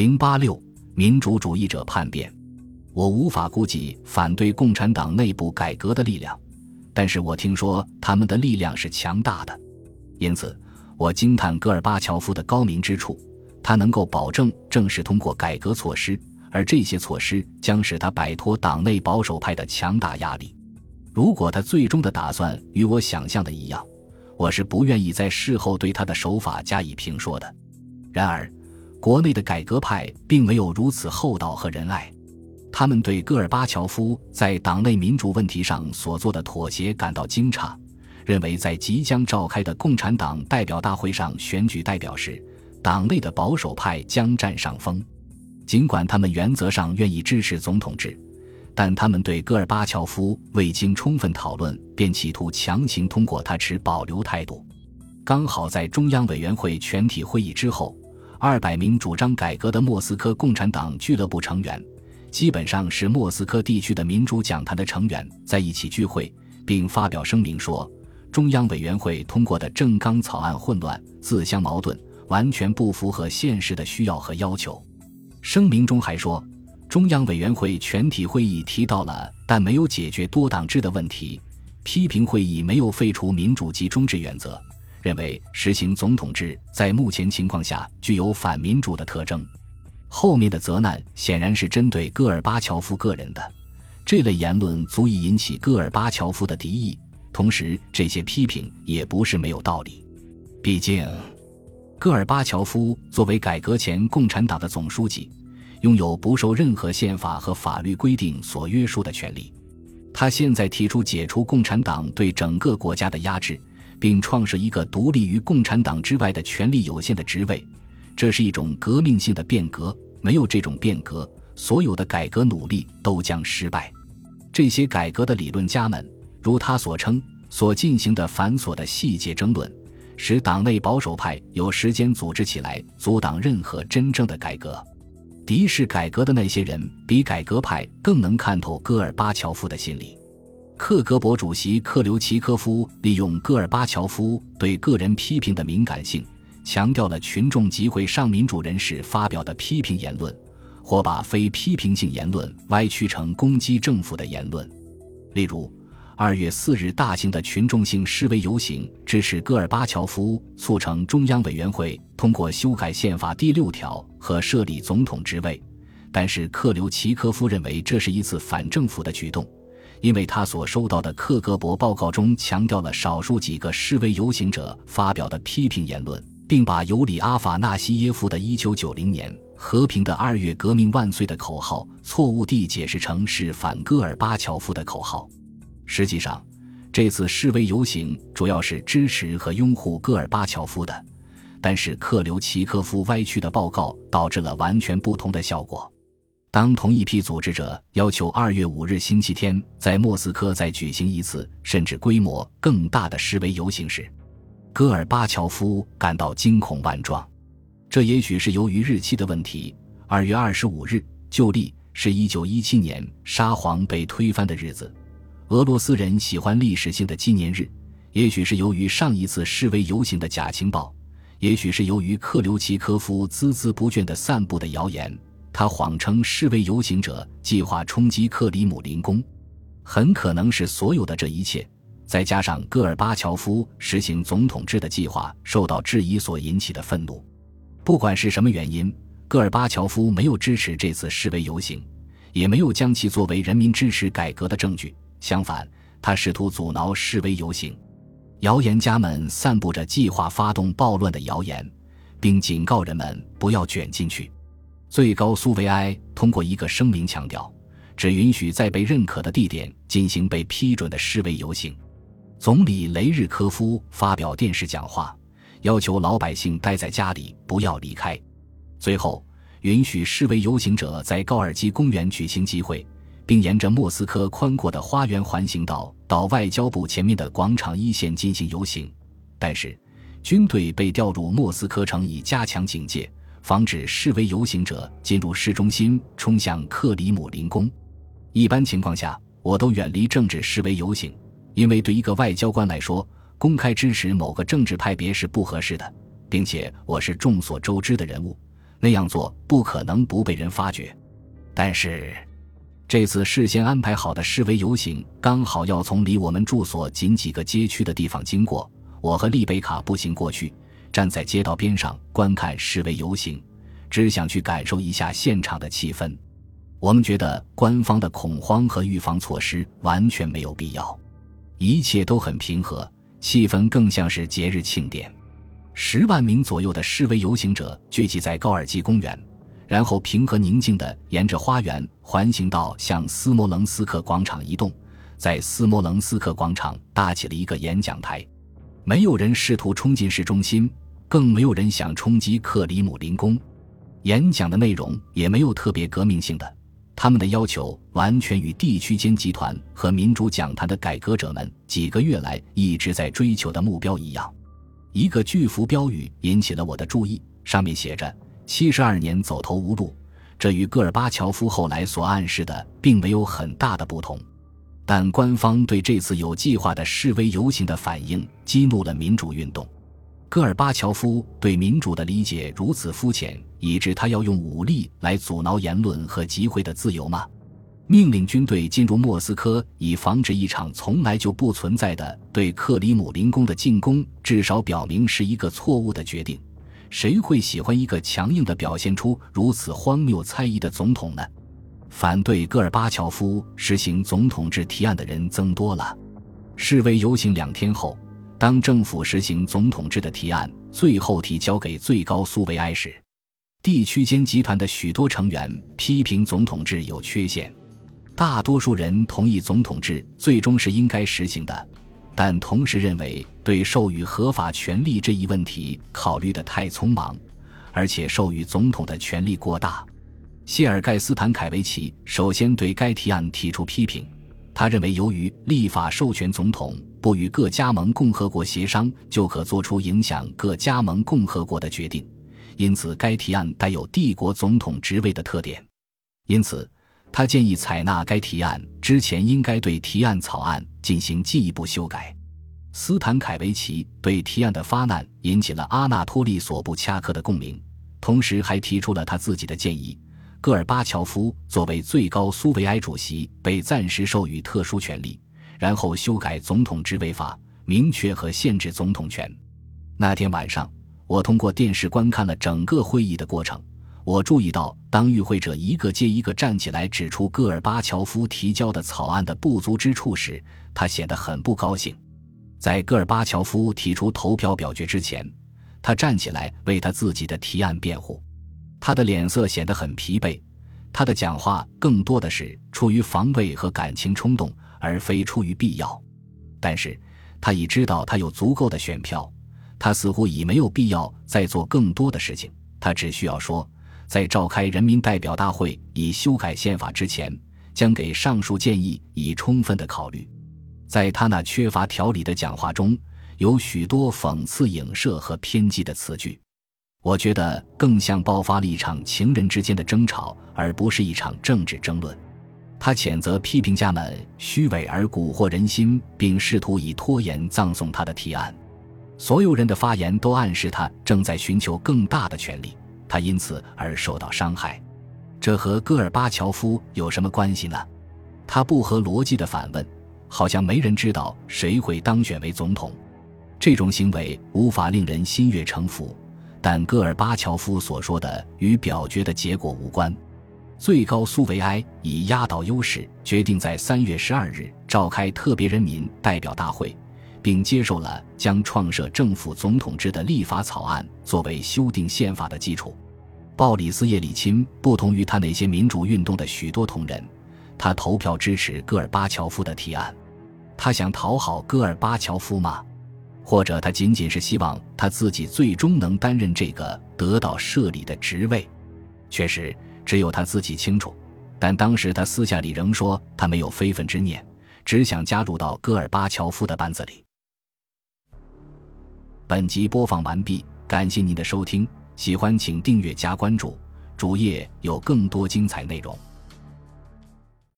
零八六民主主义者叛变，我无法估计反对共产党内部改革的力量，但是我听说他们的力量是强大的，因此我惊叹戈尔巴乔夫的高明之处，他能够保证正是通过改革措施，而这些措施将使他摆脱党内保守派的强大压力。如果他最终的打算与我想象的一样，我是不愿意在事后对他的手法加以评说的。然而，国内的改革派并没有如此厚道和仁爱，他们对戈尔巴乔夫在党内民主问题上所做的妥协感到惊诧，认为在即将召开的共产党代表大会上选举代表时，党内的保守派将占上风。尽管他们原则上愿意支持总统制。但他们对戈尔巴乔夫未经充分讨论便企图强行通过他持保留态度。刚好在中央委员会全体会议之后，二百名主张改革的莫斯科共产党俱乐部成员，基本上是莫斯科地区的民主讲坛的成员，在一起聚会，并发表声明说，中央委员会通过的政纲草案混乱、自相矛盾，完全不符合现实的需要和要求。声明中还说。中央委员会全体会议提到了，但没有解决多党制的问题。批评会议没有废除民主集中制原则，认为实行总统制在目前情况下具有反民主的特征。后面的责难显然是针对戈尔巴乔夫个人的，这类言论足以引起戈尔巴乔夫的敌意。同时，这些批评也不是没有道理。毕竟，戈尔巴乔夫作为改革前共产党的总书记。拥有不受任何宪法和法律规定所约束的权利。他现在提出解除共产党对整个国家的压制，并创设一个独立于共产党之外的权力有限的职位，这是一种革命性的变革。没有这种变革，所有的改革努力都将失败。这些改革的理论家们，如他所称，所进行的繁琐的细节争论，使党内保守派有时间组织起来，阻挡任何真正的改革。敌视改革的那些人比改革派更能看透戈尔巴乔夫的心理。克格勃主席克留奇科夫利用戈尔巴乔夫对个人批评的敏感性，强调了群众集会上民主人士发表的批评言论，或把非批评性言论歪曲成攻击政府的言论，例如。二月四日，大型的群众性示威游行支持戈尔巴乔夫促成中央委员会通过修改宪法第六条和设立总统职位，但是克留奇科夫认为这是一次反政府的举动，因为他所收到的克格勃报告中强调了少数几个示威游行者发表的批评言论，并把尤里阿法纳西耶夫的一九九零年和平的二月革命万岁的口号错误地解释成是反戈尔巴乔夫的口号。实际上，这次示威游行主要是支持和拥护戈尔巴乔夫的，但是克留奇科夫歪曲的报告导致了完全不同的效果。当同一批组织者要求二月五日星期天在莫斯科再举行一次甚至规模更大的示威游行时，戈尔巴乔夫感到惊恐万状。这也许是由于日期的问题。二月二十五日旧历是一九一七年沙皇被推翻的日子。俄罗斯人喜欢历史性的纪念日，也许是由于上一次示威游行的假情报，也许是由于克留奇科夫孜孜不倦地散布的谣言。他谎称示威游行者计划冲击克里姆林宫，很可能是所有的这一切，再加上戈尔巴乔夫实行总统制的计划受到质疑所引起的愤怒。不管是什么原因，戈尔巴乔夫没有支持这次示威游行，也没有将其作为人民支持改革的证据。相反，他试图阻挠示威游行，谣言家们散布着计划发动暴乱的谣言，并警告人们不要卷进去。最高苏维埃通过一个声明强调，只允许在被认可的地点进行被批准的示威游行。总理雷日科夫发表电视讲话，要求老百姓待在家里，不要离开。最后，允许示威游行者在高尔基公园举行集会。并沿着莫斯科宽阔的花园环形道到外交部前面的广场一线进行游行，但是军队被调入莫斯科城以加强警戒，防止示威游行者进入市中心冲向克里姆林宫。一般情况下，我都远离政治示威游行，因为对一个外交官来说，公开支持某个政治派别是不合适的，并且我是众所周知的人物。那样做不可能不被人发觉。但是，这次事先安排好的示威游行刚好要从离我们住所仅几个街区的地方经过。我和丽贝卡步行过去，站在街道边上观看示威游行，只想去感受一下现场的气氛。我们觉得官方的恐慌和预防措施完全没有必要，一切都很平和，气氛更像是节日庆典。十万名左右的示威游行者聚集在高尔基公园，然后平和宁静地沿着花园环行道向斯摩棱斯克广场移动，在斯摩棱斯克广场搭起了一个演讲台。没有人试图冲进市中心，更没有人想冲击克里姆林宫。演讲的内容也没有特别革命性的，他们的要求完全与地区间集团和民主讲坛的改革者们几个月来一直在追求的目标一样。一个巨幅标语引起了我的注意，上面写着“七十二年走投无路”，这与戈尔巴乔夫后来所暗示的并没有很大的不同。但官方对这次有计划的示威游行的反应激怒了民主运动。戈尔巴乔夫对民主的理解如此肤浅，以致他要用武力来阻挠言论和集会的自由吗？命令军队进入莫斯科，以防止一场从来就不存在的对克里姆林宫的进攻，至少表明是一个错误的决定。谁会喜欢一个强硬的表现出如此荒谬猜疑的总统呢？反对戈尔巴乔夫实行总统制提案的人增多了。示威游行两天后，当政府实行总统制的提案最后提交给最高苏维埃时，地区间集团的许多成员批评总统制有缺陷。大多数人同意总统制最终是应该实行的，但同时认为对授予合法权力这一问题考虑的太匆忙，而且授予总统的权力过大。谢尔盖斯坦凯维奇首先对该提案提出批评，他认为由于立法授权总统不与各加盟共和国协商就可做出影响各加盟共和国的决定，因此该提案带有帝国总统职位的特点。因此，他建议采纳该提案之前应该对提案草案进行进一步修改。斯坦凯维奇对提案的发难引起了阿纳托利索布恰克的共鸣，同时还提出了他自己的建议。戈尔巴乔夫作为最高苏维埃主席，被暂时授予特殊权利，然后修改总统职位法，明确和限制总统权。那天晚上，我通过电视观看了整个会议的过程。我注意到，当与会者一个接一个站起来指出戈尔巴乔夫提交的草案的不足之处时，他显得很不高兴。在戈尔巴乔夫提出投票表决之前，他站起来为他自己的提案辩护。他的脸色显得很疲惫，他的讲话更多的是出于防卫和感情冲动，而非出于必要。但是，他已知道他有足够的选票，他似乎已没有必要再做更多的事情。他只需要说，在召开人民代表大会以修改宪法之前，将给上述建议以充分的考虑。在他那缺乏条理的讲话中，有许多讽刺、影射和偏激的词句。我觉得更像爆发了一场情人之间的争吵，而不是一场政治争论。他谴责批评家们虚伪而蛊惑人心，并试图以拖延葬送他的提案。所有人的发言都暗示他正在寻求更大的权利，他因此而受到伤害。这和戈尔巴乔夫有什么关系呢？他不合逻辑的反问，好像没人知道谁会当选为总统。这种行为无法令人心悦诚服。但戈尔巴乔夫所说的与表决的结果无关。最高苏维埃以压倒优势决定在三月十二日召开特别人民代表大会，并接受了将创设政府总统制的立法草案作为修订宪法的基础。鲍里斯·叶利钦不同于他那些民主运动的许多同仁，他投票支持戈尔巴乔夫的提案。他想讨好戈尔巴乔夫吗？或者他仅仅是希望他自己最终能担任这个得到设立的职位，确实只有他自己清楚。但当时他私下里仍说他没有非分之念，只想加入到戈尔巴乔夫的班子里。本集播放完毕，感谢您的收听，喜欢请订阅加关注，主页有更多精彩内容。